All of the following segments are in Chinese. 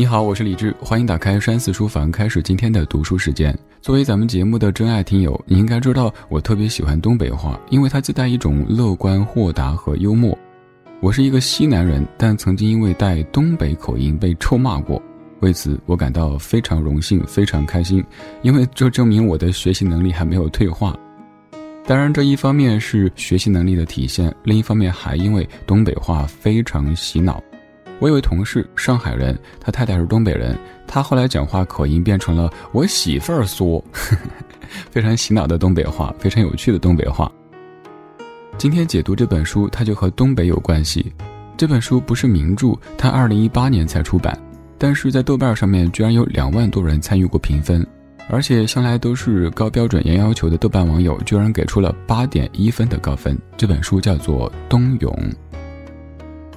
你好，我是李志，欢迎打开山寺书房，开始今天的读书时间。作为咱们节目的真爱听友，你应该知道我特别喜欢东北话，因为它自带一种乐观、豁达和幽默。我是一个西南人，但曾经因为带东北口音被臭骂过，为此我感到非常荣幸、非常开心，因为这证明我的学习能力还没有退化。当然，这一方面是学习能力的体现，另一方面还因为东北话非常洗脑。我有位同事，上海人，他太太是东北人，他后来讲话口音变成了我媳妇儿说，非常洗脑的东北话，非常有趣的东北话。今天解读这本书，它就和东北有关系。这本书不是名著，它二零一八年才出版，但是在豆瓣上面居然有两万多人参与过评分，而且向来都是高标准严要求的豆瓣网友，居然给出了八点一分的高分。这本书叫做《冬泳》。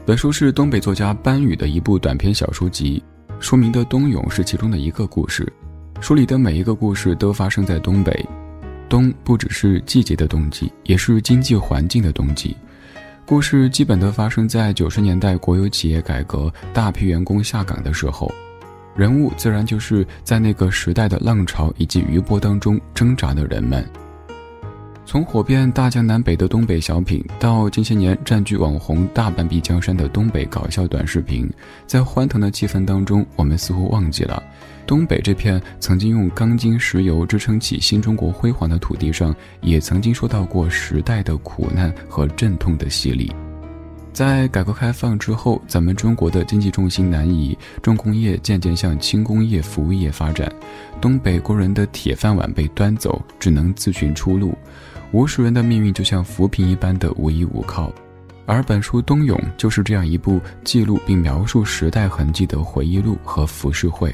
本书是东北作家班宇的一部短篇小说集，书名的《冬泳》是其中的一个故事。书里的每一个故事都发生在东北，冬不只是季节的冬季，也是经济环境的冬季。故事基本都发生在九十年代国有企业改革、大批员工下岗的时候，人物自然就是在那个时代的浪潮以及余波当中挣扎的人们。从火遍大江南北的东北小品，到近些年占据网红大半壁江山的东北搞笑短视频，在欢腾的气氛当中，我们似乎忘记了，东北这片曾经用钢筋石油支撑起新中国辉煌的土地上，也曾经受到过时代的苦难和阵痛的洗礼。在改革开放之后，咱们中国的经济重心南移，重工业渐渐向轻工业、服务业发展，东北工人的铁饭碗被端走，只能自寻出路。无数人的命运就像浮萍一般的无依无靠，而本书《冬泳》就是这样一部记录并描述时代痕迹的回忆录和浮世绘。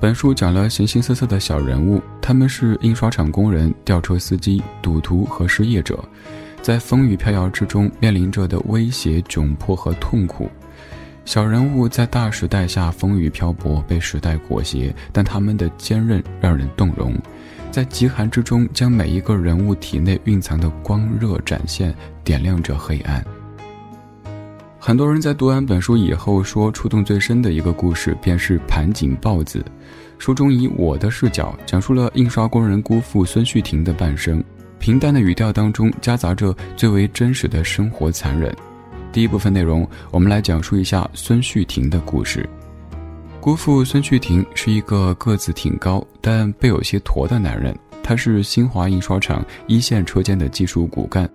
本书讲了形形色色的小人物，他们是印刷厂工人、吊车司机、赌徒和失业者，在风雨飘摇之中面临着的威胁、窘迫和痛苦。小人物在大时代下风雨漂泊，被时代裹挟，但他们的坚韧让人动容。在极寒之中，将每一个人物体内蕴藏的光热展现，点亮着黑暗。很多人在读完本书以后说，触动最深的一个故事便是盘锦豹子。书中以我的视角讲述了印刷工人姑父孙旭婷的半生，平淡的语调当中夹杂着最为真实的生活残忍。第一部分内容，我们来讲述一下孙旭婷的故事。姑父孙旭婷是一个个子挺高但背有些驼的男人，他是新华印刷厂一线车间的技术骨干。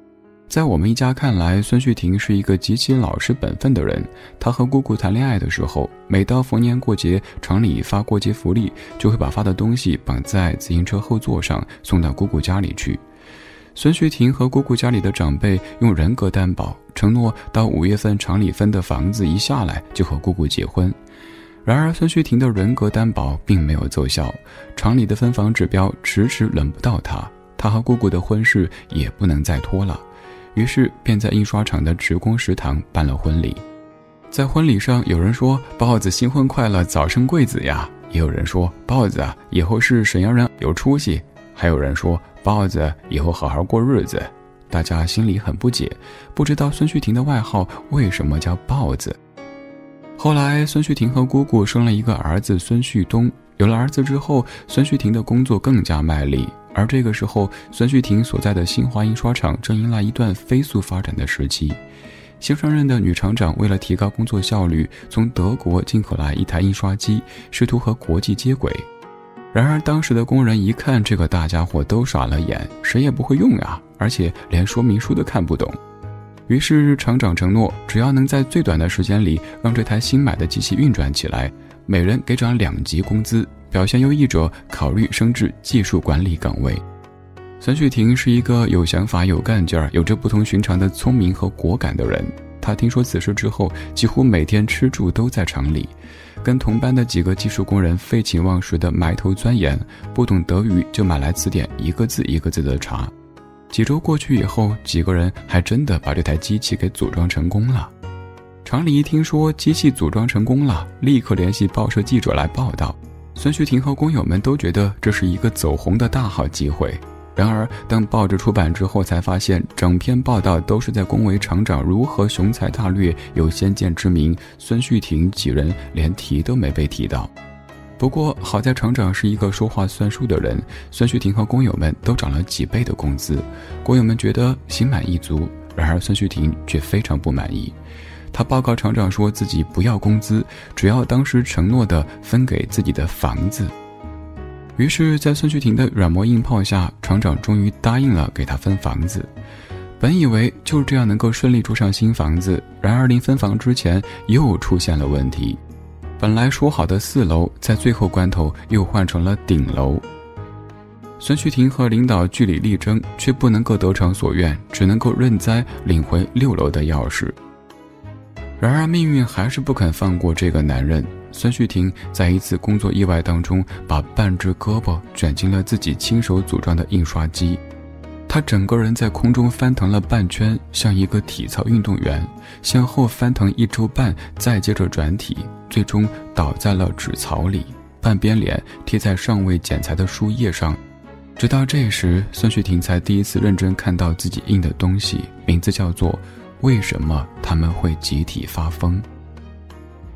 在我们一家看来，孙旭婷是一个极其老实本分的人。他和姑姑谈恋爱的时候，每到逢年过节，厂里发过节福利，就会把发的东西绑在自行车后座上送到姑姑家里去。孙旭婷和姑姑家里的长辈用人格担保，承诺到五月份厂里分的房子一下来，就和姑姑结婚。然而，孙旭婷的人格担保并没有奏效，厂里的分房指标迟迟轮不到他，他和姑姑的婚事也不能再拖了，于是便在印刷厂的职工食堂办了婚礼。在婚礼上，有人说：“豹子新婚快乐，早生贵子呀！”也有人说：“豹子啊，以后是沈阳人，有出息。”还有人说：“豹子以后好好过日子。”大家心里很不解，不知道孙旭婷的外号为什么叫豹子。后来，孙旭婷和姑姑生了一个儿子孙旭东。有了儿子之后，孙旭婷的工作更加卖力。而这个时候，孙旭婷所在的新华印刷厂正迎来一段飞速发展的时期。新上任的女厂长为了提高工作效率，从德国进口来一台印刷机，试图和国际接轨。然而，当时的工人一看这个大家伙，都傻了眼，谁也不会用啊，而且连说明书都看不懂。于是厂长承诺，只要能在最短的时间里让这台新买的机器运转起来，每人给涨两级工资，表现优异者考虑升至技术管理岗位。孙旭婷是一个有想法、有干劲儿、有着不同寻常的聪明和果敢的人。他听说此事之后，几乎每天吃住都在厂里，跟同班的几个技术工人废寝忘食地埋头钻研，不懂德语就买来词典，一个字一个字地查。几周过去以后，几个人还真的把这台机器给组装成功了。厂里一听说机器组装成功了，立刻联系报社记者来报道。孙旭婷和工友们都觉得这是一个走红的大好机会。然而，当报纸出版之后，才发现整篇报道都是在恭维厂长如何雄才大略、有先见之明，孙旭婷几人连提都没被提到。不过好在厂长是一个说话算数的人，孙旭婷和工友们都涨了几倍的工资，工友们觉得心满意足。然而孙旭婷却非常不满意，他报告厂长说自己不要工资，只要当时承诺的分给自己的房子。于是，在孙旭婷的软磨硬泡下，厂长终于答应了给他分房子。本以为就这样能够顺利住上新房子，然而临分房之前又出现了问题。本来说好的四楼，在最后关头又换成了顶楼。孙旭婷和领导据理力争，却不能够得偿所愿，只能够认栽，领回六楼的钥匙。然而命运还是不肯放过这个男人。孙旭婷在一次工作意外当中，把半只胳膊卷进了自己亲手组装的印刷机。他整个人在空中翻腾了半圈，像一个体操运动员，向后翻腾一周半，再接着转体，最终倒在了纸槽里，半边脸贴在尚未剪裁的书页上。直到这时，孙旭婷才第一次认真看到自己印的东西，名字叫做《为什么他们会集体发疯》。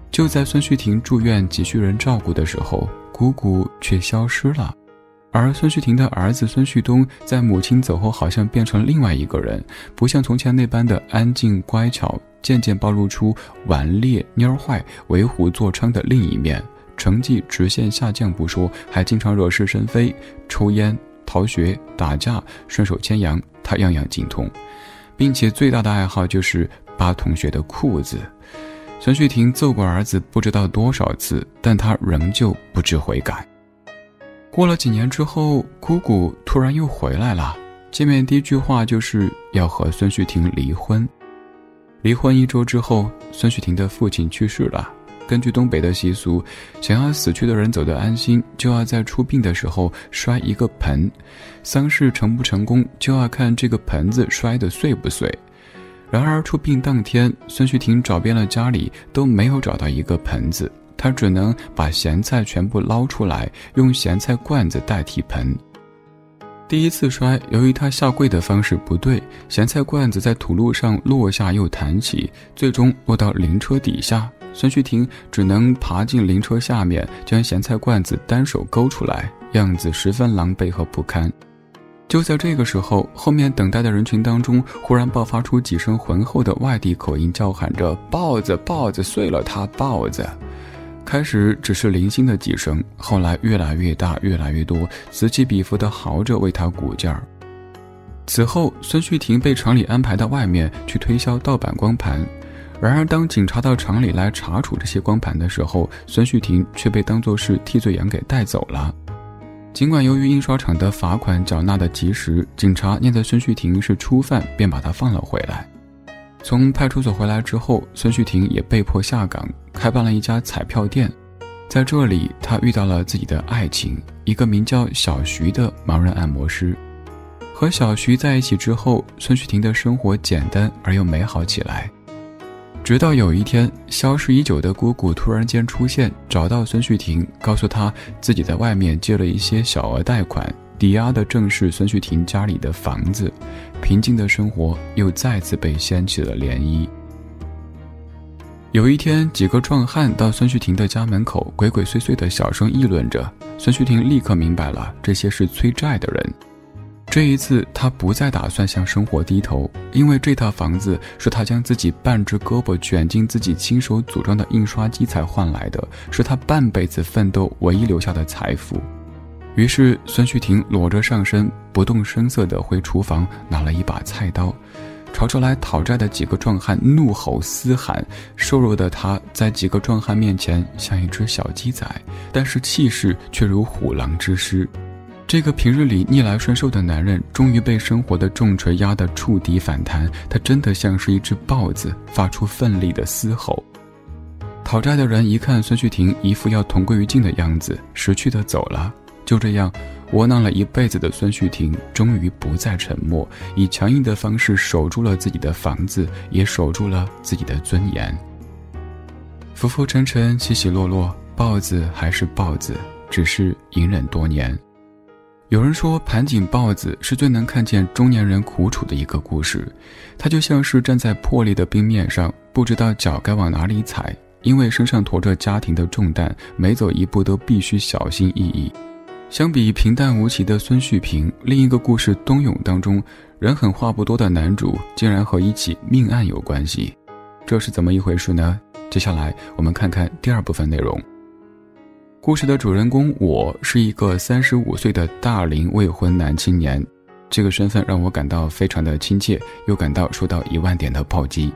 就在孙旭婷住院急需人照顾的时候，姑姑却消失了。而孙旭婷的儿子孙旭东在母亲走后，好像变成另外一个人，不像从前那般的安静乖巧，渐渐暴露出顽劣、蔫坏、为虎作伥的另一面。成绩直线下降不说，还经常惹是生非，抽烟、逃学、打架，顺手牵羊，他样样精通，并且最大的爱好就是扒同学的裤子。孙旭婷揍过儿子不知道多少次，但他仍旧不知悔改。过了几年之后，姑姑突然又回来了。见面第一句话就是要和孙旭婷离婚。离婚一周之后，孙旭婷的父亲去世了。根据东北的习俗，想要死去的人走得安心，就要在出殡的时候摔一个盆。丧事成不成功，就要看这个盆子摔得碎不碎。然而出殡当天，孙旭婷找遍了家里，都没有找到一个盆子。他只能把咸菜全部捞出来，用咸菜罐子代替盆。第一次摔，由于他下跪的方式不对，咸菜罐子在土路上落下又弹起，最终落到灵车底下。孙旭婷只能爬进灵车下面，将咸菜罐子单手勾出来，样子十分狼狈和不堪。就在这个时候，后面等待的人群当中，忽然爆发出几声浑厚的外地口音，叫喊着“豹子，豹子，碎了他，豹子”。开始只是零星的几声，后来越来越大，越来越多，此起彼伏的嚎着为他鼓劲儿。此后，孙旭婷被厂里安排到外面去推销盗版光盘。然而，当警察到厂里来查处这些光盘的时候，孙旭婷却被当作是替罪羊给带走了。尽管由于印刷厂的罚款缴纳的及时，警察念在孙旭婷是初犯，便把他放了回来。从派出所回来之后，孙旭婷也被迫下岗，开办了一家彩票店。在这里，他遇到了自己的爱情，一个名叫小徐的盲人按摩师。和小徐在一起之后，孙旭婷的生活简单而又美好起来。直到有一天，消失已久的姑姑突然间出现，找到孙旭婷，告诉他自己在外面借了一些小额贷款。抵押的正是孙旭婷家里的房子，平静的生活又再次被掀起了涟漪。有一天，几个壮汉到孙旭婷的家门口，鬼鬼祟祟的小声议论着。孙旭婷立刻明白了，这些是催债的人。这一次，他不再打算向生活低头，因为这套房子是他将自己半只胳膊卷进自己亲手组装的印刷机才换来的，是他半辈子奋斗唯一留下的财富。于是，孙旭婷裸着上身，不动声色地回厨房拿了一把菜刀，朝着来讨债的几个壮汉怒吼嘶喊。瘦弱的他在几个壮汉面前像一只小鸡仔，但是气势却如虎狼之师。这个平日里逆来顺受的男人，终于被生活的重锤压得触底反弹。他真的像是一只豹子，发出奋力的嘶吼。讨债的人一看孙旭婷一副要同归于尽的样子，识趣的走了。就这样，窝囊了一辈子的孙旭婷终于不再沉默，以强硬的方式守住了自己的房子，也守住了自己的尊严。浮浮沉沉，起起落落，豹子还是豹子，只是隐忍多年。有人说，盘锦豹子是最能看见中年人苦楚的一个故事。他就像是站在破裂的冰面上，不知道脚该往哪里踩，因为身上驮着家庭的重担，每走一步都必须小心翼翼。相比平淡无奇的孙旭平，另一个故事《冬泳》当中，人狠话不多的男主竟然和一起命案有关系，这是怎么一回事呢？接下来我们看看第二部分内容。故事的主人公我是一个三十五岁的大龄未婚男青年，这个身份让我感到非常的亲切，又感到受到一万点的暴击。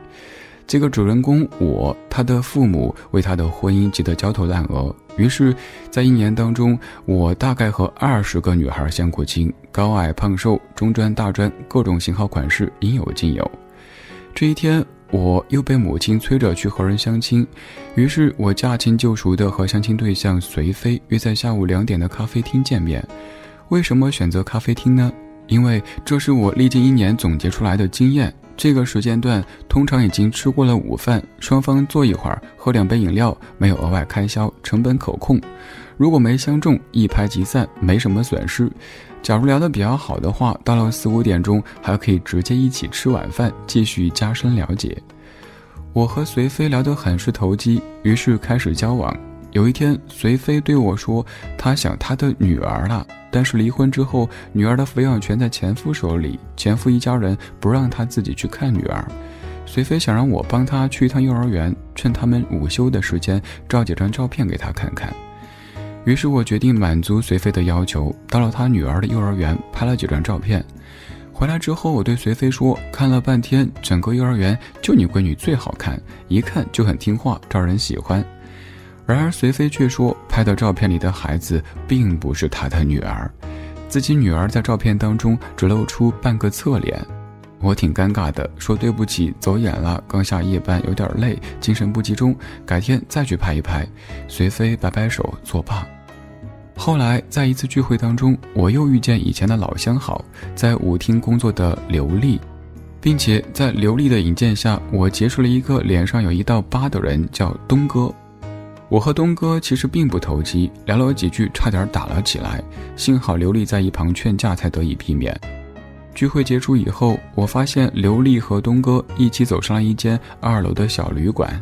这个主人公我，他的父母为他的婚姻急得焦头烂额，于是，在一年当中，我大概和二十个女孩相过亲，高矮胖瘦、中专大专，各种型号款式应有尽有。这一天。我又被母亲催着去和人相亲，于是我驾轻就熟地和相亲对象随飞约在下午两点的咖啡厅见面。为什么选择咖啡厅呢？因为这是我历经一年总结出来的经验。这个时间段通常已经吃过了午饭，双方坐一会儿，喝两杯饮料，没有额外开销，成本可控。如果没相中，一拍即散，没什么损失。假如聊得比较好的话，到了四五点钟还可以直接一起吃晚饭，继续加深了解。我和随飞聊得很是投机，于是开始交往。有一天，随飞对我说，他想他的女儿了，但是离婚之后，女儿的抚养权在前夫手里，前夫一家人不让他自己去看女儿。随飞想让我帮他去一趟幼儿园，趁他们午休的时间照几张照片给他看看。于是我决定满足随飞的要求，到了他女儿的幼儿园拍了几张照片。回来之后，我对随飞说：“看了半天，整个幼儿园就你闺女最好看，一看就很听话，招人喜欢。”然而随飞却说，拍的照片里的孩子并不是他的女儿，自己女儿在照片当中只露出半个侧脸。我挺尴尬的，说对不起，走眼了，刚下夜班有点累，精神不集中，改天再去拍一拍。随飞摆摆手作罢。后来在一次聚会当中，我又遇见以前的老相好，在舞厅工作的刘丽，并且在刘丽的引荐下，我结识了一个脸上有一道疤的人，叫东哥。我和东哥其实并不投机，聊了几句，差点打了起来，幸好刘丽在一旁劝架，才得以避免。聚会结束以后，我发现刘丽和东哥一起走上了一间二楼的小旅馆。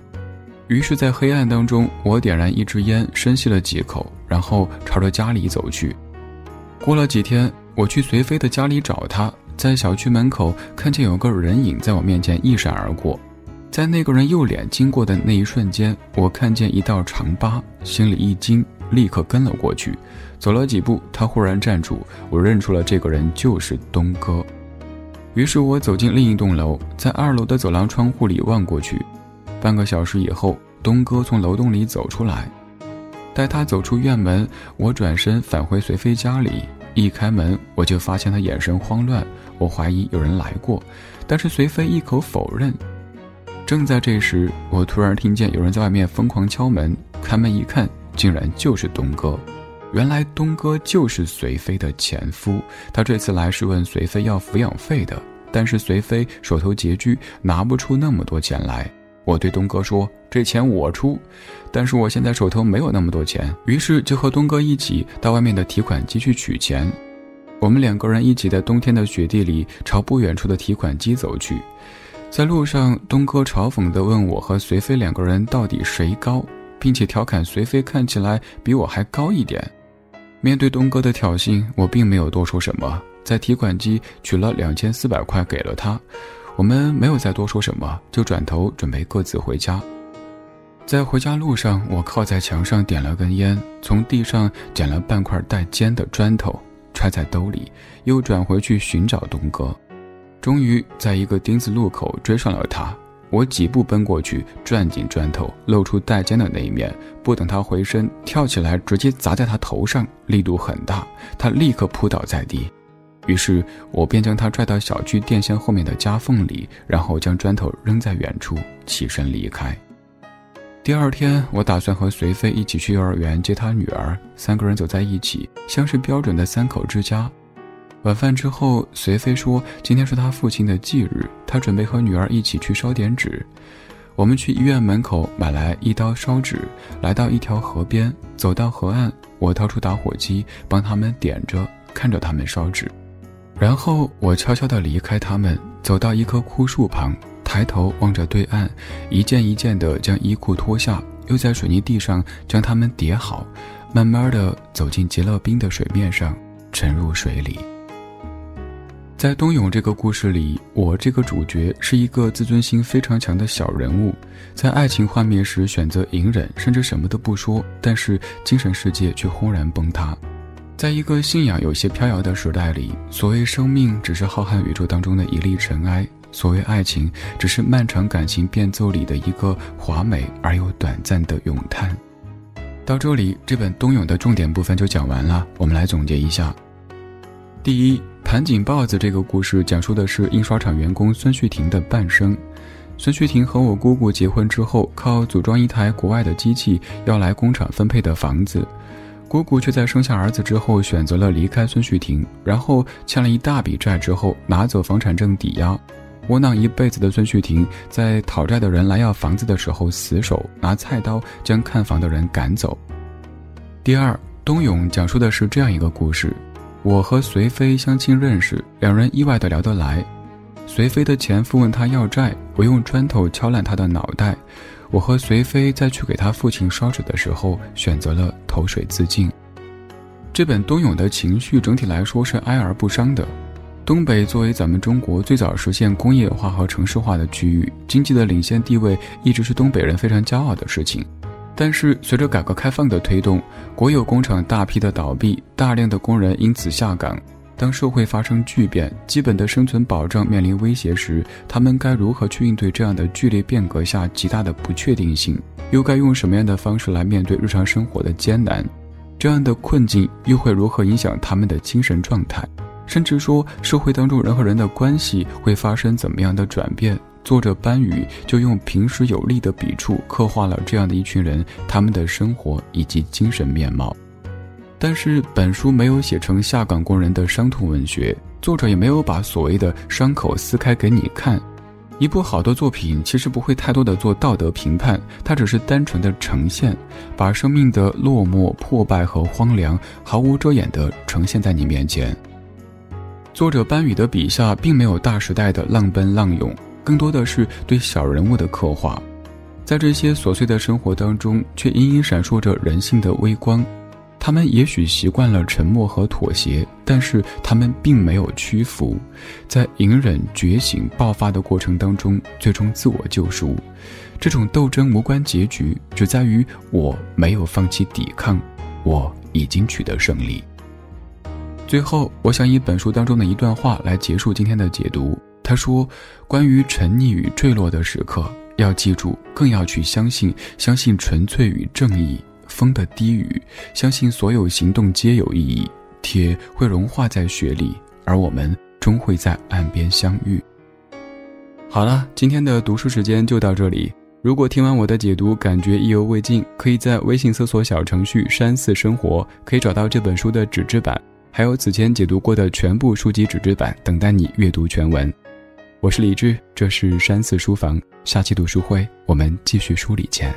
于是，在黑暗当中，我点燃一支烟，深吸了几口，然后朝着家里走去。过了几天，我去随飞的家里找他，在小区门口看见有个人影在我面前一闪而过，在那个人右脸经过的那一瞬间，我看见一道长疤，心里一惊，立刻跟了过去。走了几步，他忽然站住，我认出了这个人就是东哥。于是我走进另一栋楼，在二楼的走廊窗户里望过去。半个小时以后，东哥从楼洞里走出来。待他走出院门，我转身返回随飞家里。一开门，我就发现他眼神慌乱，我怀疑有人来过，但是随飞一口否认。正在这时，我突然听见有人在外面疯狂敲门。开门一看，竟然就是东哥。原来东哥就是随飞的前夫，他这次来是问随飞要抚养费的，但是随飞手头拮据，拿不出那么多钱来。我对东哥说：“这钱我出，但是我现在手头没有那么多钱。”于是就和东哥一起到外面的提款机去取钱。我们两个人一起在冬天的雪地里朝不远处的提款机走去，在路上，东哥嘲讽地问我和随飞两个人到底谁高，并且调侃随飞看起来比我还高一点。面对东哥的挑衅，我并没有多说什么，在提款机取了两千四百块给了他。我们没有再多说什么，就转头准备各自回家。在回家路上，我靠在墙上点了根烟，从地上捡了半块带尖的砖头，揣在兜里，又转回去寻找东哥。终于在一个丁字路口追上了他。我几步奔过去，攥紧砖头，露出带尖的那一面。不等他回身，跳起来直接砸在他头上，力度很大，他立刻扑倒在地。于是我便将他拽到小区电线后面的夹缝里，然后将砖头扔在远处，起身离开。第二天，我打算和随飞一起去幼儿园接他女儿，三个人走在一起，像是标准的三口之家。晚饭之后，随飞说：“今天是他父亲的忌日，他准备和女儿一起去烧点纸。”我们去医院门口买来一刀烧纸，来到一条河边，走到河岸，我掏出打火机帮他们点着，看着他们烧纸。然后我悄悄地离开他们，走到一棵枯树旁，抬头望着对岸，一件一件地将衣裤脱下，又在水泥地上将它们叠好，慢慢地走进结了冰的水面上，沉入水里。在冬泳这个故事里，我这个主角是一个自尊心非常强的小人物，在爱情幻灭时选择隐忍，甚至什么都不说，但是精神世界却轰然崩塌。在一个信仰有些飘摇的时代里，所谓生命只是浩瀚宇宙当中的一粒尘埃，所谓爱情只是漫长感情变奏里的一个华美而又短暂的咏叹。到这里，这本冬泳的重点部分就讲完了，我们来总结一下。第一。盘锦豹子这个故事讲述的是印刷厂员工孙旭婷的半生。孙旭婷和我姑姑结婚之后，靠组装一台国外的机器要来工厂分配的房子。姑姑却在生下儿子之后选择了离开孙旭婷，然后欠了一大笔债之后拿走房产证抵押。窝囊一辈子的孙旭婷，在讨债的人来要房子的时候，死守，拿菜刀将看房的人赶走。第二，冬泳讲述的是这样一个故事。我和随飞相亲认识，两人意外的聊得来。随飞的前夫问他要债，我用砖头敲烂他的脑袋。我和随飞在去给他父亲烧纸的时候，选择了投水自尽。这本冬泳的情绪整体来说是哀而不伤的。东北作为咱们中国最早实现工业化和城市化的区域，经济的领先地位一直是东北人非常骄傲的事情。但是，随着改革开放的推动，国有工厂大批的倒闭，大量的工人因此下岗。当社会发生巨变，基本的生存保障面临威胁时，他们该如何去应对这样的剧烈变革下极大的不确定性？又该用什么样的方式来面对日常生活的艰难？这样的困境又会如何影响他们的精神状态？甚至说，社会当中人和人的关系会发生怎么样的转变？作者班宇就用平实有力的笔触刻画了这样的一群人，他们的生活以及精神面貌。但是本书没有写成下岗工人的伤痛文学，作者也没有把所谓的伤口撕开给你看。一部好的作品其实不会太多的做道德评判，它只是单纯的呈现，把生命的落寞、破败和荒凉毫无遮掩地呈现在你面前。作者班宇的笔下并没有大时代的浪奔浪涌。更多的是对小人物的刻画，在这些琐碎的生活当中，却隐隐闪烁着人性的微光。他们也许习惯了沉默和妥协，但是他们并没有屈服，在隐忍、觉醒、爆发的过程当中，最终自我救赎。这种斗争无关结局，只在于我没有放弃抵抗，我已经取得胜利。最后，我想以本书当中的一段话来结束今天的解读。他说：“关于沉溺与坠落的时刻，要记住，更要去相信，相信纯粹与正义。风的低语，相信所有行动皆有意义。铁会融化在雪里，而我们终会在岸边相遇。”好了，今天的读书时间就到这里。如果听完我的解读感觉意犹未尽，可以在微信搜索小程序“山寺生活”，可以找到这本书的纸质版，还有此前解读过的全部书籍纸质版，等待你阅读全文。我是李志，这是山寺书房。下期读书会，我们继续梳理见。